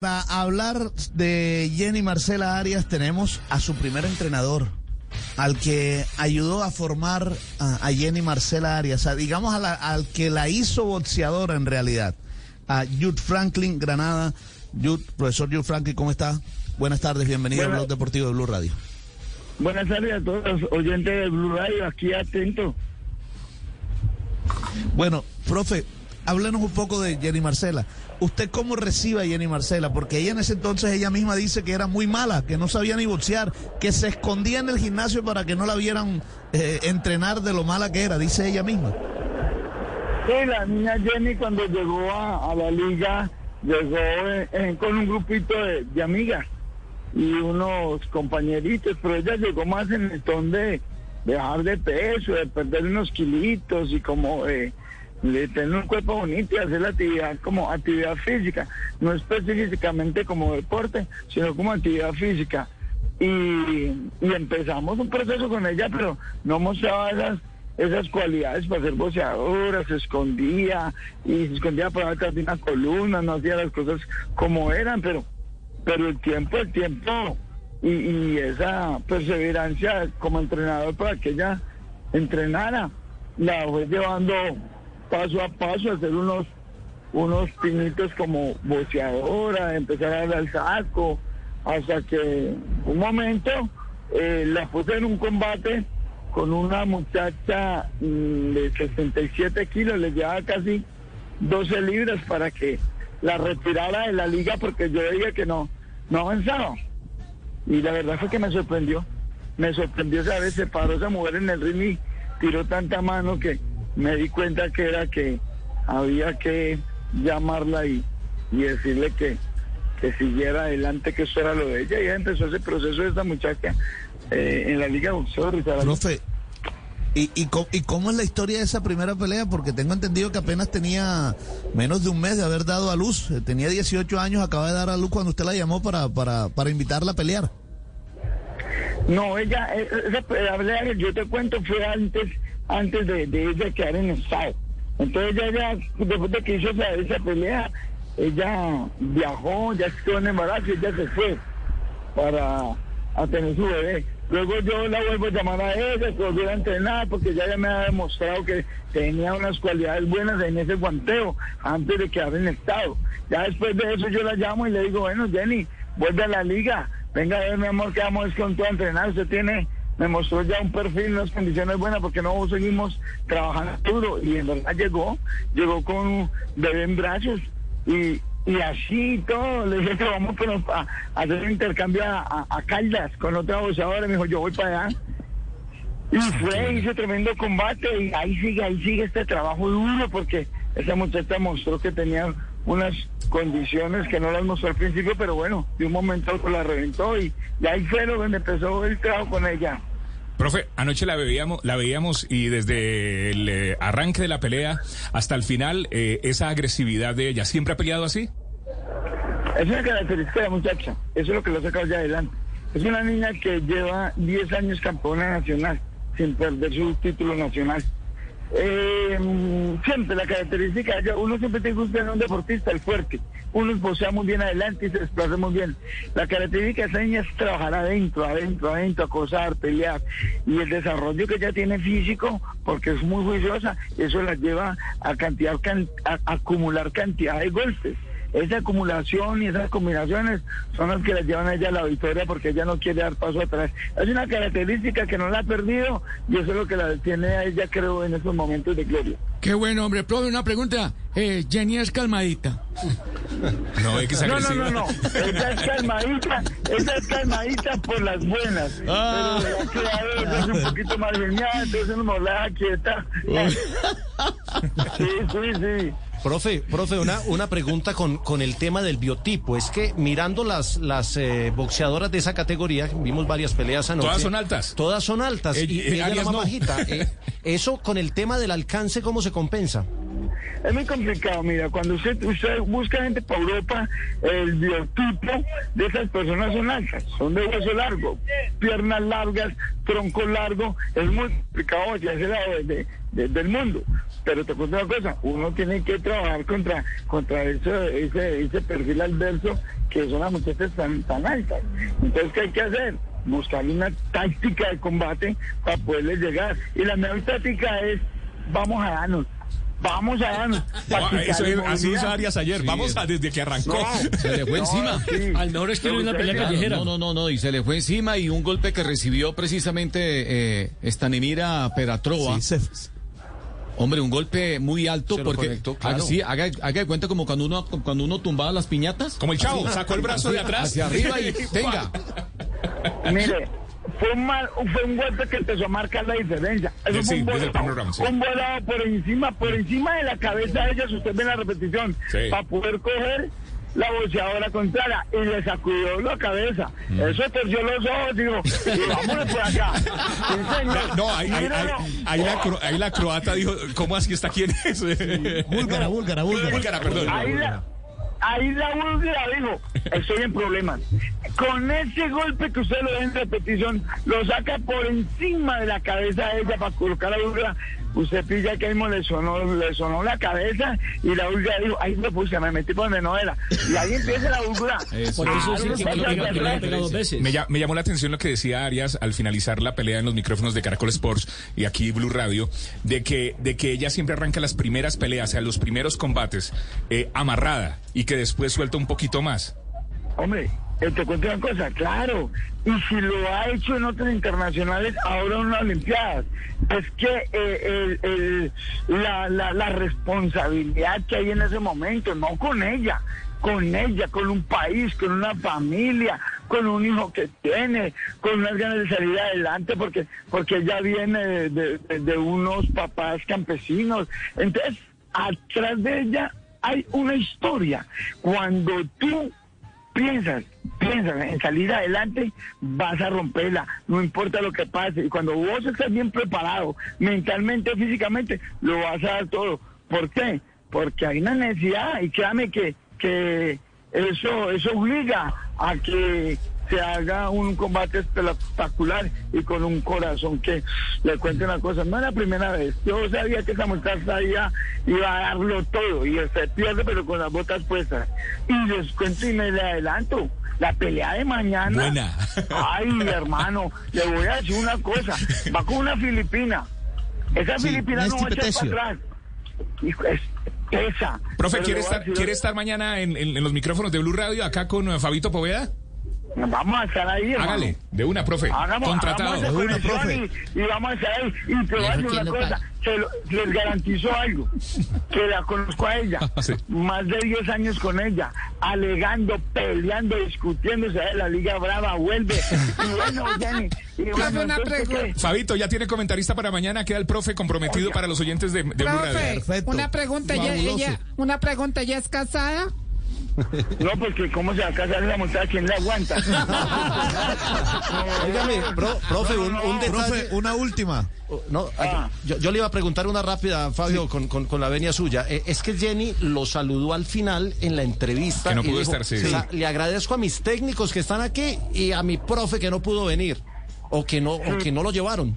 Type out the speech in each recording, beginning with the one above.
Para hablar de Jenny Marcela Arias tenemos a su primer entrenador, al que ayudó a formar a, a Jenny Marcela Arias, a, digamos a la- al que la hizo boxeadora en realidad, a Jude Franklin Granada. Jude, profesor Jude Franklin, ¿cómo está? Buenas tardes, bienvenido al Buenas- Blog Deportivo de Blue Radio. Buenas tardes a todos los oyentes de Blue Radio, aquí atento. Bueno, profe, háblenos un poco de Jenny Marcela. ¿Usted cómo recibe a Jenny Marcela? Porque ella en ese entonces, ella misma dice que era muy mala, que no sabía ni boxear, que se escondía en el gimnasio para que no la vieran eh, entrenar de lo mala que era, dice ella misma. Sí, la niña Jenny cuando llegó a, la liga, llegó eh, eh, con un grupito de, amigas y unos compañeritos, pero ella llegó más en el ton de, de bajar de peso, de perder unos kilitos y como eh, tener un cuerpo bonito y hacer la actividad como actividad física, no específicamente como deporte, sino como actividad física. Y, y empezamos un proceso con ella, pero no mostraba esas esas cualidades para ser boxeadora, se escondía y se escondía por detrás de una columna, no hacía las cosas como eran, pero pero el tiempo, el tiempo y esa perseverancia como entrenador para que ella entrenara, la fue llevando paso a paso hacer unos unos pinitos como boxeadora, empezar a al saco, hasta que un momento eh, la puse en un combate con una muchacha mm, de 67 kilos, le llevaba casi 12 libras para que la retirara de la liga porque yo veía que no, no avanzaba. Y la verdad fue que me sorprendió. Me sorprendió saber, se paró esa mujer en el ring y tiró tanta mano que me di cuenta que era que había que llamarla y, y decirle que, que siguiera adelante, que eso era lo de ella. Y ella empezó ese proceso de esta muchacha eh, en la Liga de Boxeo. Profe, ¿y, y, co- ¿y cómo es la historia de esa primera pelea? Porque tengo entendido que apenas tenía menos de un mes de haber dado a luz. Eh, Tenía 18 años, acaba de dar a luz cuando usted la llamó para, para, para invitarla a pelear. No, ella, eh, esa pelea que yo te cuento fue antes, antes de, de ella quedar en estado. Entonces ella, ya, después de que hizo esa, pelea, ella viajó, ya estuvo en embarazo y ella se fue para a tener su bebé. Luego yo la vuelvo a llamar a ella, que volviera a entrenar, porque ya, ya me ha demostrado que tenía unas cualidades buenas en ese guanteo, antes de quedar en estado. Ya después de eso yo la llamo y le digo, bueno, Jenny, vuelve a la liga, venga a ver, mi amor, que vamos con todo a entrenar, usted tiene, me mostró ya un perfil, unas condiciones buenas, porque no seguimos trabajando duro, y en verdad llegó, llegó con un bebé en brazos, y, y así todo, le dije que vamos a, a hacer un intercambio a, a- a Caldas con otra boxeadora, me dijo, yo voy para allá. Y fue, hizo tremendo combate y ahí sigue, ahí sigue este trabajo duro porque esa muchacha mostró que tenía unas condiciones que no las mostró al principio, pero bueno, de un momento a otro la reventó y, y ahí fue donde empezó el trabajo con ella. Profe, anoche la veíamos, la veíamos y desde el eh, arranque de la pelea hasta el final, eh, esa agresividad de ella, ¿siempre ha peleado así? Es una característica de la muchacha, eso es lo que lo sacado ya adelante. Es una niña que lleva 10 años campeona nacional, sin perder su título nacional. Eh, siempre la característica, uno siempre tiene que buscar un deportista, el fuerte. Uno posea muy bien adelante y se desplaza muy bien. La característica de esa niña es trabajar adentro, adentro, adentro, acosar, pelear. Y el desarrollo que ella tiene físico, porque es muy juiciosa, eso la lleva a, cantidad, can- a acumular cantidad de golpes. Esa acumulación y esas combinaciones son las que la llevan a ella a la victoria porque ella no quiere dar paso atrás. Es una característica que no la ha perdido y eso es lo que la tiene a ella, creo, en estos momentos de gloria. Qué bueno, hombre. Profe, una pregunta. Eh, Jenny es calmadita. No, es que No, no, no, no. Esa es calmadita, esa es calmadita por las buenas. Ah. Pero ya que a veces es un poquito más genial, entonces nos la quieta. Sí, sí, sí. Profe, profe, una, una pregunta con, con el tema del biotipo. Es que mirando las, las eh, boxeadoras de esa categoría, vimos varias peleas anoche. Todas son altas. Todas son altas. Eh, y, eh, ella la más no. bajita. Eh, eso con el tema del alcance, ¿cómo se compensa? Es muy complicado, mira, cuando usted, usted busca gente para Europa, el biotipo de esas personas son altas, son de hueso largo, piernas largas, tronco largo, es muy complicado hacia ese lado de- de- del mundo. pero te cuento una cosa, uno tiene que trabajar contra contra ese, ese, ese perfil adverso que son las muchachas tan, tan altas. Entonces, ¿qué hay que hacer? Buscar una táctica de combate para poderles llegar. Y la mejor táctica es, vamos a darnos. Vamos a. No, practicar eso es- así hizo Arias ayer. Vamos a desde que arrancó. No. Se le fue No, encima. sí. Al mejor estilo de una pelea Claro, callejera. No, no, no, no, y se le fue encima y un golpe que recibió precisamente eh, Stanimira Peratrova. Sí, se- Hombre, un golpe muy alto Se porque conectó, claro. así, haga, haga de cuenta como cuando uno cuando uno tumbaba las piñatas. Como el chavo, sacó el brazo de atrás. Hacia arriba y venga. Mire, fue un, mal, fue un golpe que empezó a marcar la diferencia. Eso Sí, fue un volado, sí. un volado por encima, por encima de la cabeza de ellas, usted ve la repetición, Sí. para poder coger la boxeadora contraria y le sacudió la cabeza. Mm. Eso torció los ojos, digo, y vámonos por acá. Sí, señor. No, ahí, ahí, ahí- ahí la, cro- ahí la croata dijo, ¿cómo así está quién es? Búlgara, búlgara, búlgara. Búlgara, perdón. Ahí la, ahí la búlgara dijo, estoy en problemas. Con ese golpe que usted lo ve en repetición, lo saca por encima de la cabeza de ella para colocar la búlgara. Usted pilla que mismo le sonó, le sonó la cabeza y la búlgara dijo, ahí me puse, me metí por donde no era. Y ahí empieza la. Eso. Por eso que dos veces. Me, me llamó la atención lo que decía Arias al finalizar la pelea en los micrófonos de Caracol Sports y aquí Blue Radio, de que, de que ella siempre arranca las primeras peleas, o sea, los primeros combates, eh, amarrada y que después suelta un poquito más. Hombre, te cuento una cosa, claro. Y si lo ha hecho en otras internacionales, ahora en unas Olimpiadas. Es que eh, la, la, responsabilidad que hay en ese momento, no con ella, con ella, con un país, con una familia, con un hijo que tiene, con unas ganas de salir adelante, porque, porque ella viene de- de unos papás campesinos. Entonces, atrás de ella hay una historia. Cuando tú piensas, piensas en salir adelante, vas a romperla, no importa lo que pase. Y cuando vos estás bien preparado, mentalmente, físicamente, lo vas a dar todo. ¿Por qué? Porque hay una necesidad y créame que, que eso, eso obliga a que se haga un combate espectacular y con un corazón que le cuente una cosa, no es la primera vez, yo sabía que esa muchacha iba, iba a darlo todo y se pierde pero con las botas puestas y les cuento y me le adelanto la pelea de mañana. Buena. ay hermano le voy a decir una cosa. Va con una filipina. Esa Sí, filipina no va a echar para atrás. Es pesa Profe, ¿quiere estar, ¿quiere estar mañana en, en- en los micrófonos de Blue Radio acá con eh, Fabito Poveda? Vamos a estar ahí, hermano. Hágale, de una, profe. Hagamos, Contratado. hagamos De una, conexión y, y vamos a estar ahí. Y te voy a decir una cosa, se lo- les garantizo algo, que la conozco a ella, Sí. más de 10 años con ella, alegando, peleando, discutiendo, se va de la Liga Brava, vuelve. Y bueno, Jenny, y bueno. Fabito, ya tiene comentarista para mañana. Queda el profe comprometido para los oyentes de, de Blue Radio. Profe, Perfecto. una pregunta, ella, Fabuloso. ella- una pregunta, ¿ella es casada? No, porque cómo se va a casar esa muchacha, ¿quién le aguanta? Óigame, pro- profe, un, un detalle. Profe, una última. No, Ah. yo, yo le iba a preguntar una rápida, Fabio, con, con- con la venia suya. Eh, es que Jenny lo saludó al final en la entrevista. Que no pudo dijo, estar, sí. o sea, le agradezco a mis técnicos que están aquí y a mi profe que no pudo venir. O que no, o que no lo llevaron.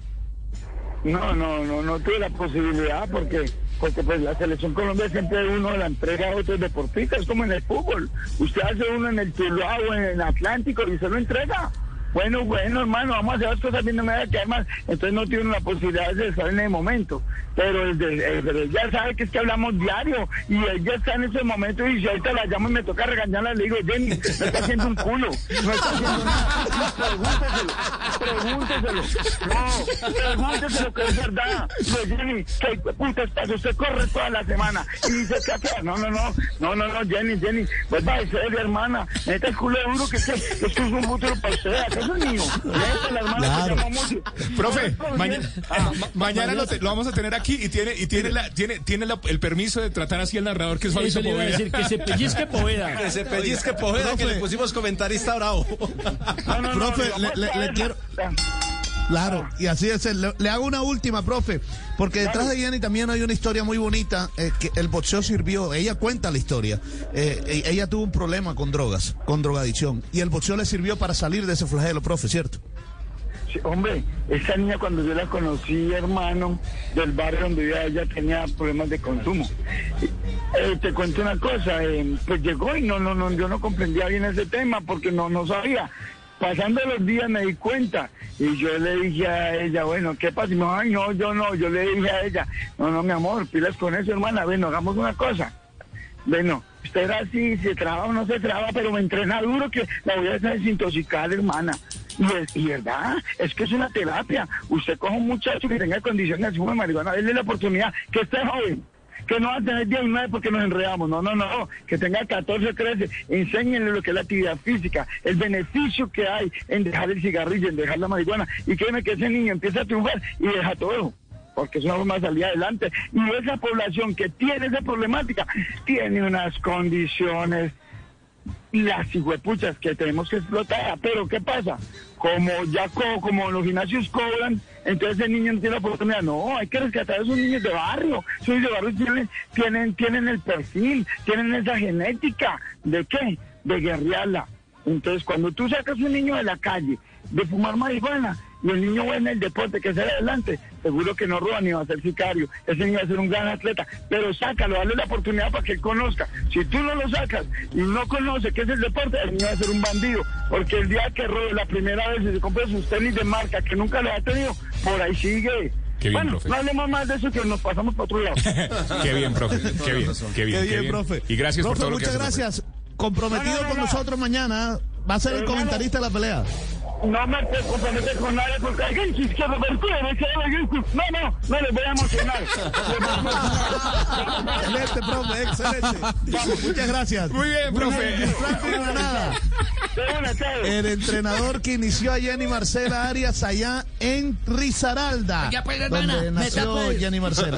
No, no, no, no tuve la posibilidad porque porque pues la selección Colombia siempre uno la entrega a otros deportistas como en el fútbol. Usted hace uno en el Tuluá o en el Atlántico y se lo entrega. Bueno, bueno, hermano, vamos a hacer las cosas bien, no me voy a quedar. Entonces no tiene la posibilidad de estar en el momento. Pero, el de- el ella sabe que es que hablamos diario y ella está en ese momento y si ahorita la llamo y me toca regañarla, le digo, Jenny, me está haciendo un culo, no está haciendo nada. Pregúnteselo, pregúnteselo. No, pregúnteselo que es verdad. Le Jenny, que puta pasa, usted corre toda la semana y dice que no, no, no, no, no, no, Jenny, Jenny, pues va a ser hermana, neta el culo duro que usted, esto es un futuro para usted, ¿acaso es mío? Claro. Profe, maña- ah, ma- mañana lo, te- lo vamos a tener aquí y tiene y tiene la, tiene tiene la- el permiso de tratar así al narrador que es Eso a Poveda. decir, que se pellizque Poveda. Que se pellizque Poveda, que le pusimos comentarista bravo. no, no, no, Profe, le- quiero- Claro, y así es. Le, le hago una última, profe, porque detrás de Jenny también hay una historia muy bonita, eh, que el boxeo sirvió, ella cuenta la historia, Eh, e- ella tuvo un problema con drogas, con drogadicción, y el boxeo le sirvió para salir de ese flagelo, profe, ¿cierto? Sí, hombre, esa niña cuando yo la conocí, hermano, del barrio donde vivía ella tenía problemas de consumo. Eh, te cuento una cosa, eh, pues llegó y no, no, no, yo no comprendía bien ese tema porque no, no sabía. Pasando los días me di cuenta y yo le dije a ella, bueno, ¿qué pasa? Y no, yo no, yo le dije a ella, no, no, mi amor, pilas con eso, hermana, bueno, hagamos una cosa. Bueno, usted era así, se traba o no se traba, pero me entrena duro que la voy a desintoxicar, hermana. Y, es, y verdad, es que es una terapia. Usted coge un muchacho que tenga condiciones de marihuana, déle la oportunidad, que esté joven, que no va a tener 19 porque nos enredamos, no, no, no, que tenga 14, 13, enséñenle lo que es la actividad física, el beneficio que hay en dejar el cigarrillo, en dejar la marihuana, y créeme que ese niño empieza a triunfar y deja todo porque es una forma de salir adelante. Y esa población que tiene esa problemática tiene unas condiciones, las hijuepuchas que tenemos que explotar. Pero ¿qué pasa? Como ya co- como los gimnasios cobran, entonces el niño no tiene la oportunidad. No, hay que rescatar a esos niños de barrio. Esos niños de barrio tienen, tienen, tienen el perfil, tienen esa genética. ¿De qué? De guerrearla. Entonces, cuando tú sacas un niño de la calle de fumar marihuana y el niño va en el deporte que sale adelante, seguro que no roba ni va a ser sicario. Ese niño va a ser un gran atleta, pero sácalo, dale la oportunidad para que él conozca. Si tú no lo sacas y no conoce qué es el deporte, el niño va a ser un bandido, porque el día que robe la primera vez y se compre sus tenis de marca que nunca lo ha tenido, por ahí sigue. Qué bien, bueno, profe. no hablemos más de eso que nos pasamos para otro lado. Qué bien, profe. Qué bien, qué bien, Qué qué bien, profe. Y gracias por Profe, todo lo que muchas profe. gracias. Comprometido No, no, no, con no. nosotros mañana. Va a ser el comentarista de la pelea. No me puedo comprometer con nadie porque hay gente que revertir, que hay gente- No, no, no les voy a emocionar. Excelente, profe, excelente. Vamos, muchas gracias. Muy bien, profe. El entrenador que inició a Jenny Marcela Arias allá en Risaralda, Ya, pues, hermana, donde nació Jenny Marcela.